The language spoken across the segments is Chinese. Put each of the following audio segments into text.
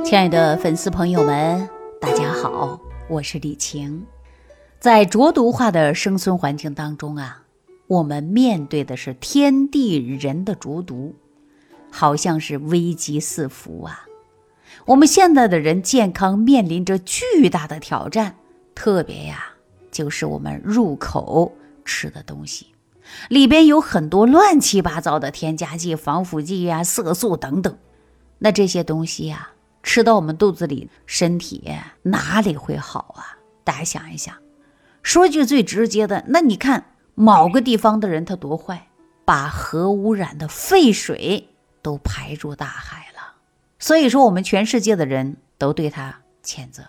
亲爱的粉丝朋友们，大家好，我是李晴。在浊毒化的生存环境当中啊，我们面对的是天地人的浊毒，好像是危机四伏啊。我们现在的人健康面临着巨大的挑战，特别呀，就是我们入口吃的东西，里边有很多乱七八糟的添加剂、防腐剂呀、色素等等。那这些东西呀，吃到我们肚子里，身体哪里会好啊？大家想一想。说句最直接的，那你看某个地方的人他多坏，把核污染的废水都排入大海了。所以说，我们全世界的人都对他谴责。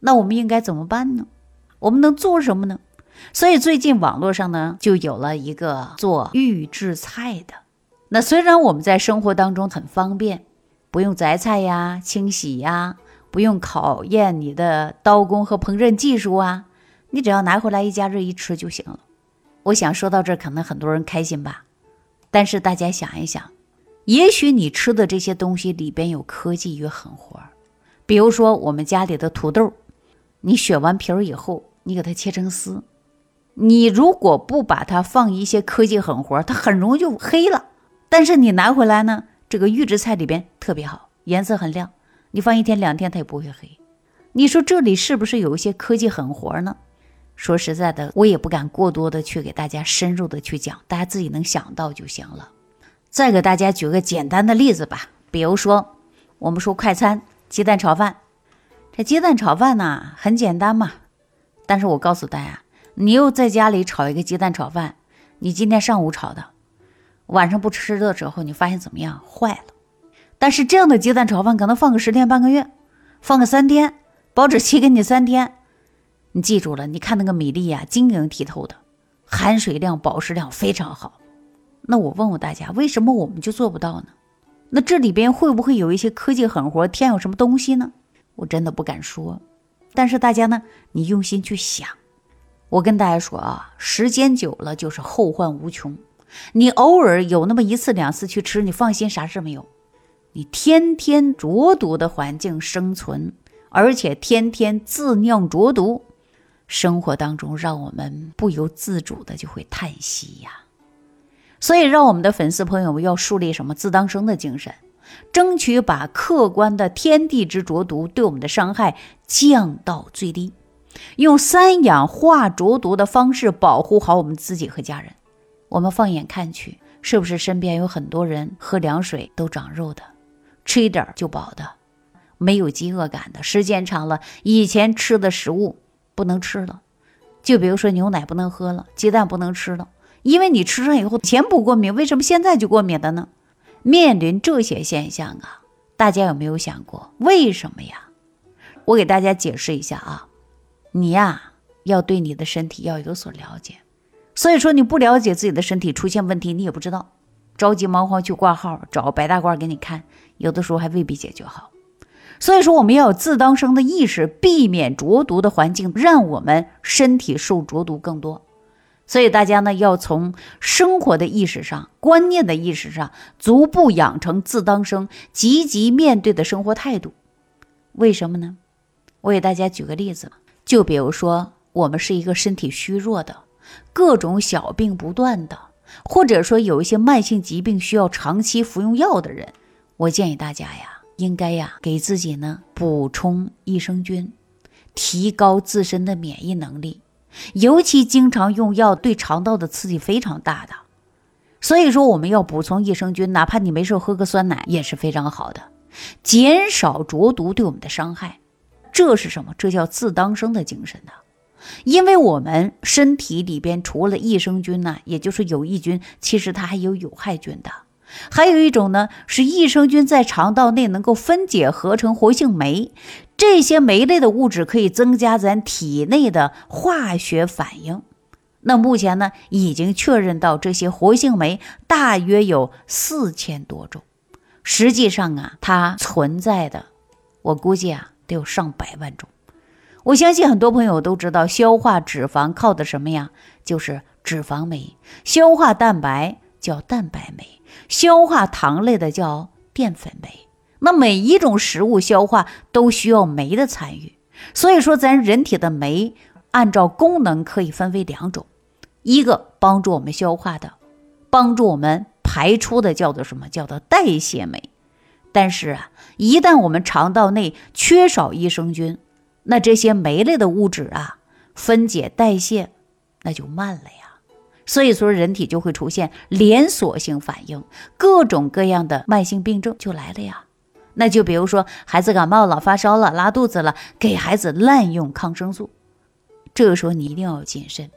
那我们应该怎么办呢？我们能做什么呢？所以最近网络上呢，就有了一个做预制菜的。那虽然我们在生活当中很方便。不用择菜呀、清洗呀，不用考验你的刀工和烹饪技术啊，你只要拿回来一加热一吃就行了。我想说到这儿，可能很多人开心吧。但是大家想一想，也许你吃的这些东西里边有科技与狠活儿，比如说我们家里的土豆，你选完皮儿以后，你给它切成丝，你如果不把它放一些科技狠活儿，它很容易就黑了。但是你拿回来呢？这个预制菜里边特别好，颜色很亮，你放一天两天它也不会黑。你说这里是不是有一些科技狠活呢？说实在的，我也不敢过多的去给大家深入的去讲，大家自己能想到就行了。再给大家举个简单的例子吧，比如说我们说快餐鸡蛋炒饭，这鸡蛋炒饭呢很简单嘛，但是我告诉大家，你又在家里炒一个鸡蛋炒饭，你今天上午炒的。晚上不吃的时候，你发现怎么样？坏了。但是这样的鸡蛋炒饭可能放个十天半个月，放个三天，保质期给你三天。你记住了，你看那个米粒呀，晶莹剔透的，含水量、保湿量非常好。那我问问大家，为什么我们就做不到呢？那这里边会不会有一些科技狠活，添有什么东西呢？我真的不敢说。但是大家呢，你用心去想。我跟大家说啊，时间久了就是后患无穷。你偶尔有那么一次两次去吃，你放心，啥事没有。你天天浊毒的环境生存，而且天天自酿浊毒，生活当中让我们不由自主的就会叹息呀。所以，让我们的粉丝朋友们要树立什么自当生的精神，争取把客观的天地之浊毒对我们的伤害降到最低，用三氧化浊毒的方式保护好我们自己和家人。我们放眼看去，是不是身边有很多人喝凉水都长肉的，吃一点就饱的，没有饥饿感的？时间长了，以前吃的食物不能吃了，就比如说牛奶不能喝了，鸡蛋不能吃了，因为你吃上以后前不过敏，为什么现在就过敏了呢？面临这些现象啊，大家有没有想过为什么呀？我给大家解释一下啊，你呀要对你的身体要有所了解。所以说你不了解自己的身体出现问题，你也不知道，着急忙慌去挂号找白大褂给你看，有的时候还未必解决好。所以说我们要有自当生的意识，避免浊毒的环境让我们身体受浊毒更多。所以大家呢要从生活的意识上、观念的意识上，逐步养成自当生、积极面对的生活态度。为什么呢？我给大家举个例子，就比如说我们是一个身体虚弱的。各种小病不断的，或者说有一些慢性疾病需要长期服用药的人，我建议大家呀，应该呀给自己呢补充益生菌，提高自身的免疫能力。尤其经常用药对肠道的刺激非常大的，所以说我们要补充益生菌，哪怕你没事喝个酸奶也是非常好的，减少浊毒对我们的伤害。这是什么？这叫自当生的精神呢。因为我们身体里边除了益生菌呢，也就是有益菌，其实它还有有害菌的。还有一种呢，是益生菌在肠道内能够分解合成活性酶，这些酶类的物质可以增加咱体内的化学反应。那目前呢，已经确认到这些活性酶大约有四千多种，实际上啊，它存在的，我估计啊，得有上百万种。我相信很多朋友都知道，消化脂肪靠的什么呀？就是脂肪酶。消化蛋白叫蛋白酶，消化糖类的叫淀粉酶。那每一种食物消化都需要酶的参与，所以说咱人体的酶按照功能可以分为两种，一个帮助我们消化的，帮助我们排出的叫做什么？叫做代谢酶。但是啊，一旦我们肠道内缺少益生菌，那这些酶类的物质啊，分解代谢那就慢了呀。所以说，人体就会出现连锁性反应，各种各样的慢性病症就来了呀。那就比如说，孩子感冒了、发烧了、拉肚子了，给孩子滥用抗生素，这个时候你一定要谨慎，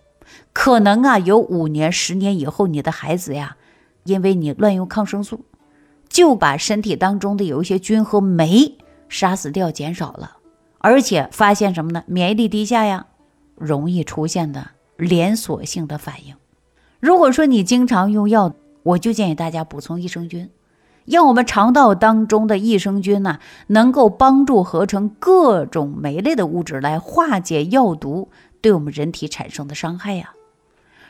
可能啊，有五年、十年以后，你的孩子呀，因为你乱用抗生素，就把身体当中的有一些菌和酶杀死掉、减少了，而且发现什么呢？免疫力低下呀，容易出现的连锁性的反应。如果说你经常用药，我就建议大家补充益生菌，让我们肠道当中的益生菌呢，能够帮助合成各种酶类的物质来化解药毒对我们人体产生的伤害呀。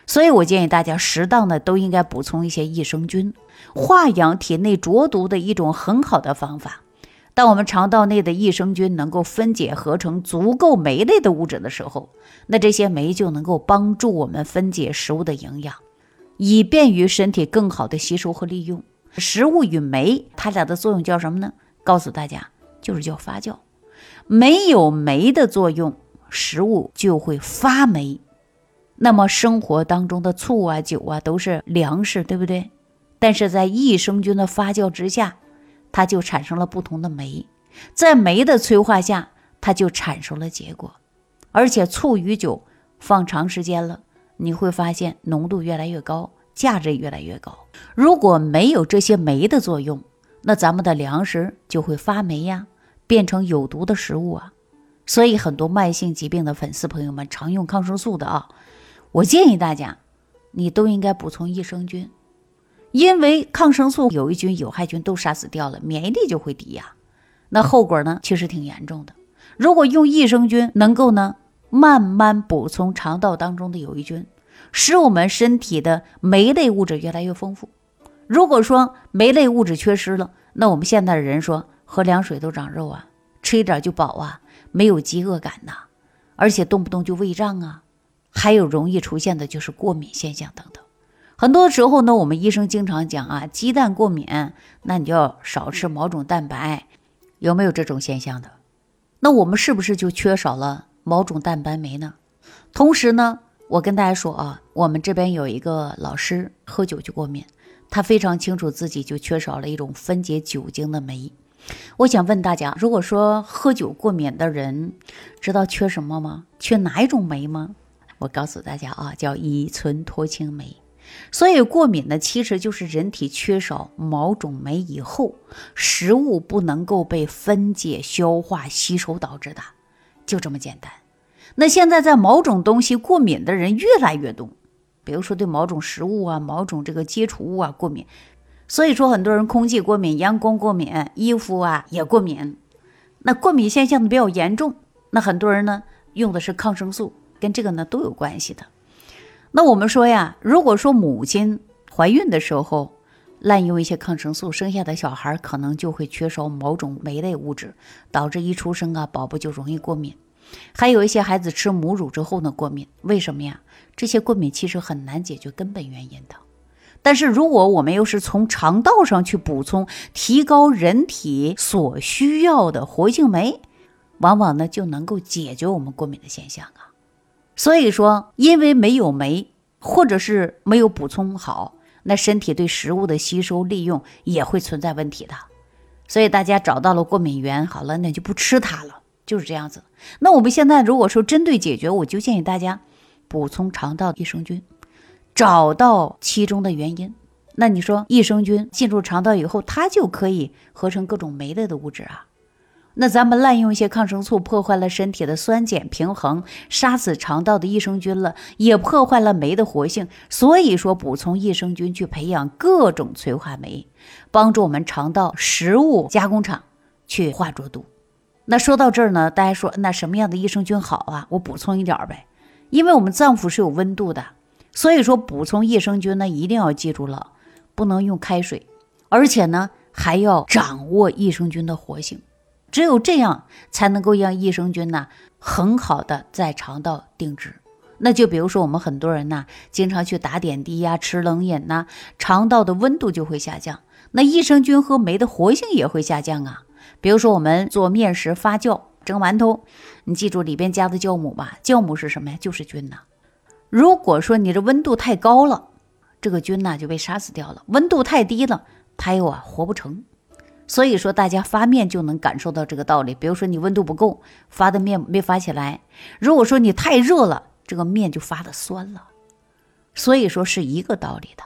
所以我建议大家适当的都应该补充一些益生菌，化养体内浊毒的一种很好的方法。当我们肠道内的益生菌能够分解合成足够酶类的物质的时候，那这些酶就能够帮助我们分解食物的营养，以便于身体更好的吸收和利用。食物与酶它俩的作用叫什么呢？告诉大家，就是叫发酵。没有酶的作用，食物就会发霉。那么生活当中的醋啊、酒啊都是粮食，对不对？但是在益生菌的发酵之下。它就产生了不同的酶，在酶的催化下，它就产生了结果。而且醋与酒放长时间了，你会发现浓度越来越高，价值越来越高。如果没有这些酶的作用，那咱们的粮食就会发霉呀，变成有毒的食物啊。所以很多慢性疾病的粉丝朋友们常用抗生素的啊，我建议大家，你都应该补充益生菌。因为抗生素有益菌、有害菌都杀死掉了，免疫力就会低呀。那后果呢，其实挺严重的。如果用益生菌，能够呢慢慢补充肠道当中的有益菌，使我们身体的酶类物质越来越丰富。如果说酶类物质缺失了，那我们现在的人说喝凉水都长肉啊，吃一点就饱啊，没有饥饿感呐，而且动不动就胃胀啊，还有容易出现的就是过敏现象等等。很多时候呢，我们医生经常讲啊，鸡蛋过敏，那你就要少吃某种蛋白，有没有这种现象的？那我们是不是就缺少了某种蛋白酶呢？同时呢，我跟大家说啊，我们这边有一个老师喝酒就过敏，他非常清楚自己就缺少了一种分解酒精的酶。我想问大家，如果说喝酒过敏的人，知道缺什么吗？缺哪一种酶吗？我告诉大家啊，叫乙醇脱氢酶。所以过敏呢，其实就是人体缺少某种酶以后，食物不能够被分解、消化、吸收导致的，就这么简单。那现在在某种东西过敏的人越来越多，比如说对某种食物啊、某种这个接触物啊过敏，所以说很多人空气过敏、阳光过敏、衣服啊也过敏。那过敏现象比较严重，那很多人呢用的是抗生素，跟这个呢都有关系的。那我们说呀，如果说母亲怀孕的时候滥用一些抗生素，生下的小孩可能就会缺少某种酶类物质，导致一出生啊，宝宝就容易过敏。还有一些孩子吃母乳之后呢，过敏，为什么呀？这些过敏其实很难解决根本原因的。但是如果我们又是从肠道上去补充，提高人体所需要的活性酶，往往呢就能够解决我们过敏的现象啊。所以说，因为没有酶，或者是没有补充好，那身体对食物的吸收利用也会存在问题的。所以大家找到了过敏源，好了，那就不吃它了，就是这样子。那我们现在如果说针对解决，我就建议大家补充肠道益生菌，找到其中的原因。那你说益生菌进入肠道以后，它就可以合成各种酶类的物质啊。那咱们滥用一些抗生素，破坏了身体的酸碱平衡，杀死肠道的益生菌了，也破坏了酶的活性。所以说，补充益生菌去培养各种催化酶，帮助我们肠道食物加工厂去化浊毒。那说到这儿呢，大家说那什么样的益生菌好啊？我补充一点呗，因为我们脏腑是有温度的，所以说补充益生菌呢，一定要记住了，不能用开水，而且呢。还要掌握益生菌的活性。只有这样，才能够让益生菌呢很好的在肠道定植。那就比如说，我们很多人呢，经常去打点滴呀、吃冷饮呐，肠道的温度就会下降，那益生菌和酶的活性也会下降啊。比如说，我们做面食发酵、蒸馒头，你记住里边加的酵母吧，酵母是什么呀？就是菌呐。如果说你的温度太高了，这个菌呐就被杀死掉了；温度太低了，它又啊活不成。所以说，大家发面就能感受到这个道理。比如说，你温度不够，发的面没发起来；如果说你太热了，这个面就发的酸了。所以说是一个道理的。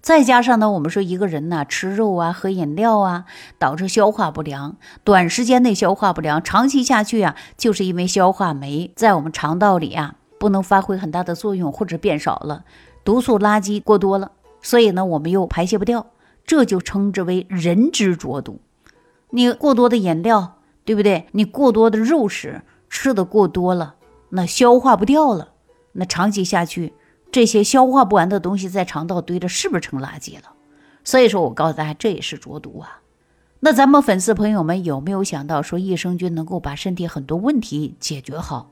再加上呢，我们说一个人呢吃肉啊、喝饮料啊，导致消化不良，短时间内消化不良，长期下去啊，就是因为消化酶在我们肠道里啊不能发挥很大的作用，或者变少了，毒素垃圾过多了，所以呢，我们又排泄不掉。这就称之为人之浊毒。你过多的饮料，对不对？你过多的肉食吃的过多了，那消化不掉了，那长期下去，这些消化不完的东西在肠道堆着，是不是成垃圾了？所以说我告诉大家，这也是浊毒啊。那咱们粉丝朋友们有没有想到，说益生菌能够把身体很多问题解决好？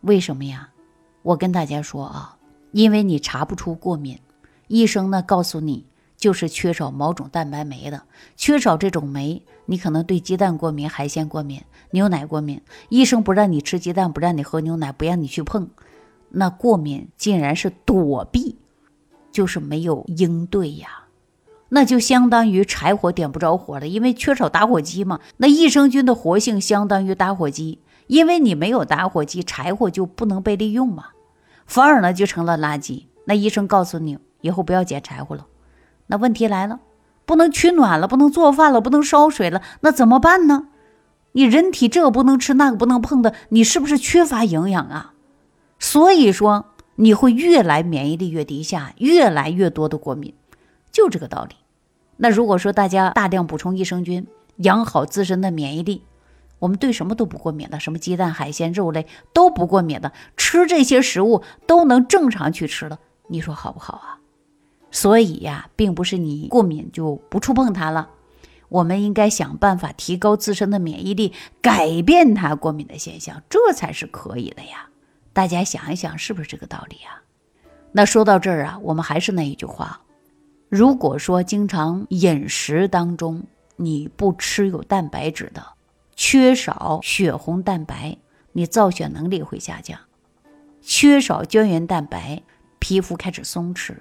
为什么呀？我跟大家说啊，因为你查不出过敏，医生呢告诉你。就是缺少某种蛋白酶的，缺少这种酶，你可能对鸡蛋过敏、海鲜过敏、牛奶过敏。医生不让你吃鸡蛋，不让你喝牛奶，不让你去碰，那过敏竟然是躲避，就是没有应对呀。那就相当于柴火点不着火了，因为缺少打火机嘛。那益生菌的活性相当于打火机，因为你没有打火机，柴火就不能被利用嘛，反而呢就成了垃圾。那医生告诉你，以后不要捡柴火了。那问题来了，不能取暖了，不能做饭了，不能烧水了，那怎么办呢？你人体这个不能吃，那个不能碰的，你是不是缺乏营养啊？所以说你会越来免疫力越低下，越来越多的过敏，就这个道理。那如果说大家大量补充益生菌，养好自身的免疫力，我们对什么都不过敏的，什么鸡蛋、海鲜、肉类都不过敏的，吃这些食物都能正常去吃了，你说好不好啊？所以呀，并不是你过敏就不触碰它了，我们应该想办法提高自身的免疫力，改变它过敏的现象，这才是可以的呀。大家想一想，是不是这个道理呀？那说到这儿啊，我们还是那一句话：如果说经常饮食当中你不吃有蛋白质的，缺少血红蛋白，你造血能力会下降；缺少胶原蛋白，皮肤开始松弛。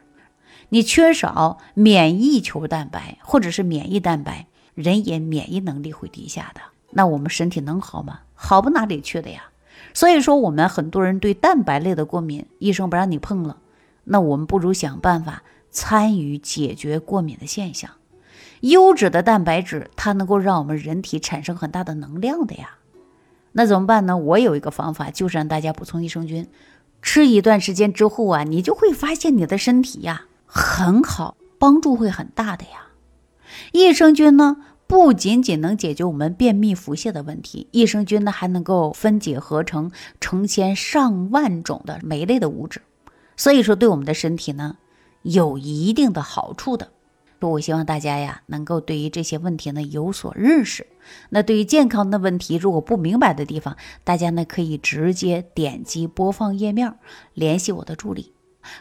你缺少免疫球蛋白或者是免疫蛋白，人也免疫能力会低下的。那我们身体能好吗？好不哪里去的呀？所以说，我们很多人对蛋白类的过敏，医生不让你碰了。那我们不如想办法参与解决过敏的现象。优质的蛋白质，它能够让我们人体产生很大的能量的呀。那怎么办呢？我有一个方法，就是让大家补充益生菌。吃一段时间之后啊，你就会发现你的身体呀。很好，帮助会很大的呀。益生菌呢，不仅仅能解决我们便秘腹泻的问题，益生菌呢还能够分解合成成千上万种的酶类的物质，所以说对我们的身体呢有一定的好处的。说我希望大家呀能够对于这些问题呢有所认识。那对于健康的问题，如果不明白的地方，大家呢可以直接点击播放页面联系我的助理。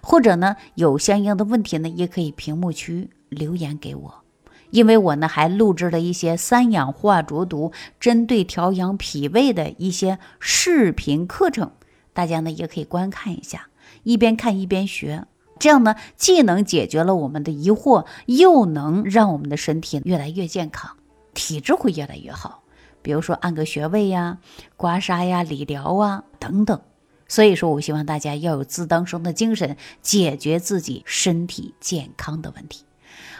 或者呢，有相应的问题呢，也可以屏幕区留言给我，因为我呢还录制了一些三氧化浊毒针对调养脾胃的一些视频课程，大家呢也可以观看一下，一边看一边学，这样呢既能解决了我们的疑惑，又能让我们的身体越来越健康，体质会越来越好。比如说按个穴位呀、刮痧呀、理疗啊等等。所以说，我希望大家要有自当生的精神，解决自己身体健康的问题。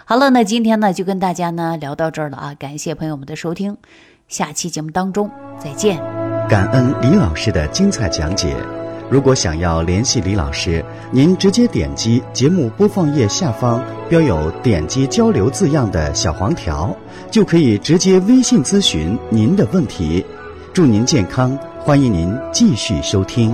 好了，那今天呢就跟大家呢聊到这儿了啊，感谢朋友们的收听，下期节目当中再见。感恩李老师的精彩讲解。如果想要联系李老师，您直接点击节目播放页下方标有“点击交流”字样的小黄条，就可以直接微信咨询您的问题。祝您健康，欢迎您继续收听。